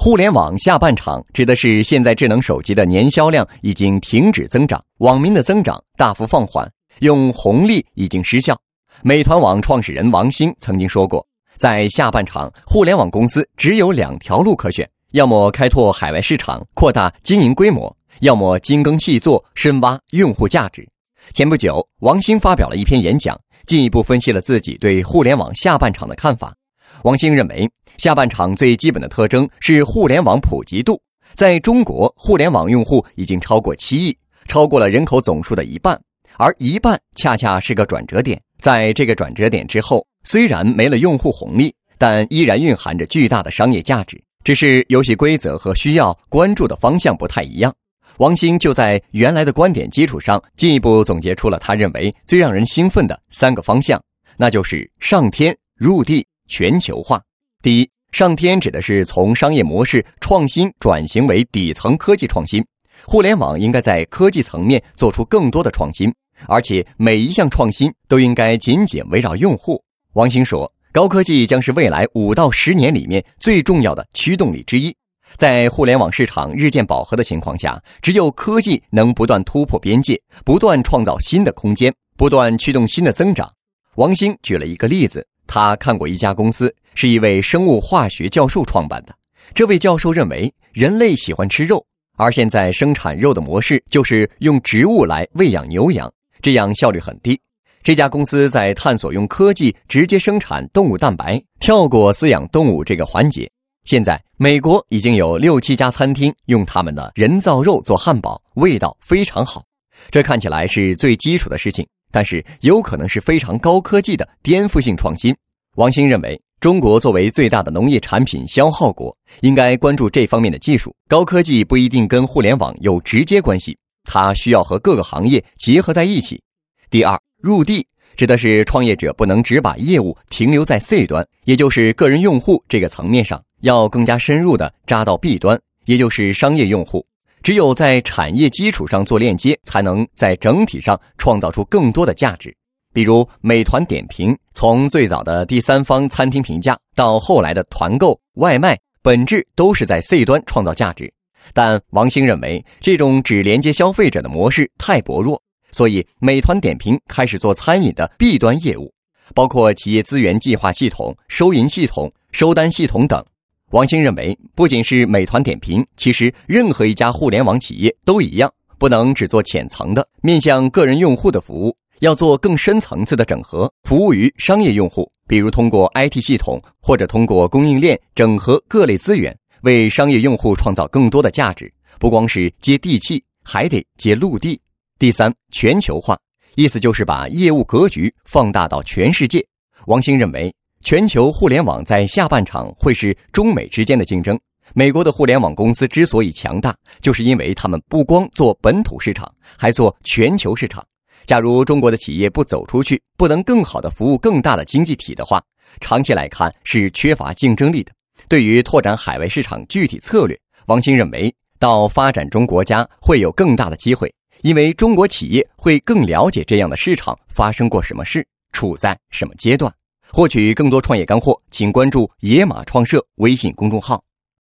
互联网下半场指的是现在智能手机的年销量已经停止增长，网民的增长大幅放缓，用红利已经失效。美团网创始人王兴曾经说过，在下半场，互联网公司只有两条路可选：要么开拓海外市场，扩大经营规模；要么精耕细作，深挖用户价值。前不久，王兴发表了一篇演讲，进一步分析了自己对互联网下半场的看法。王兴认为。下半场最基本的特征是互联网普及度，在中国，互联网用户已经超过七亿，超过了人口总数的一半，而一半恰恰是个转折点。在这个转折点之后，虽然没了用户红利，但依然蕴含着巨大的商业价值，只是游戏规则和需要关注的方向不太一样。王兴就在原来的观点基础上，进一步总结出了他认为最让人兴奋的三个方向，那就是上天、入地、全球化。第一，上天指的是从商业模式创新转型为底层科技创新，互联网应该在科技层面做出更多的创新，而且每一项创新都应该紧紧围绕用户。王兴说，高科技将是未来五到十年里面最重要的驱动力之一。在互联网市场日渐饱和的情况下，只有科技能不断突破边界，不断创造新的空间，不断驱动新的增长。王兴举了一个例子。他看过一家公司，是一位生物化学教授创办的。这位教授认为，人类喜欢吃肉，而现在生产肉的模式就是用植物来喂养牛羊，这样效率很低。这家公司在探索用科技直接生产动物蛋白，跳过饲养动物这个环节。现在，美国已经有六七家餐厅用他们的人造肉做汉堡，味道非常好。这看起来是最基础的事情。但是有可能是非常高科技的颠覆性创新。王兴认为，中国作为最大的农业产品消耗国，应该关注这方面的技术。高科技不一定跟互联网有直接关系，它需要和各个行业结合在一起。第二，入地指的是创业者不能只把业务停留在 C 端，也就是个人用户这个层面上，要更加深入的扎到 B 端，也就是商业用户。只有在产业基础上做链接，才能在整体上创造出更多的价值。比如美团点评，从最早的第三方餐厅评价到后来的团购外卖，本质都是在 C 端创造价值。但王兴认为，这种只连接消费者的模式太薄弱，所以美团点评开始做餐饮的 B 端业务，包括企业资源计划系统、收银系统、收单系统等。王兴认为，不仅是美团点评，其实任何一家互联网企业都一样，不能只做浅层的面向个人用户的服务，要做更深层次的整合，服务于商业用户。比如通过 IT 系统或者通过供应链整合各类资源，为商业用户创造更多的价值。不光是接地气，还得接陆地。第三，全球化，意思就是把业务格局放大到全世界。王兴认为。全球互联网在下半场会是中美之间的竞争。美国的互联网公司之所以强大，就是因为他们不光做本土市场，还做全球市场。假如中国的企业不走出去，不能更好的服务更大的经济体的话，长期来看是缺乏竞争力的。对于拓展海外市场具体策略，王兴认为，到发展中国家会有更大的机会，因为中国企业会更了解这样的市场发生过什么事，处在什么阶段。获取更多创业干货，请关注“野马创社”微信公众号。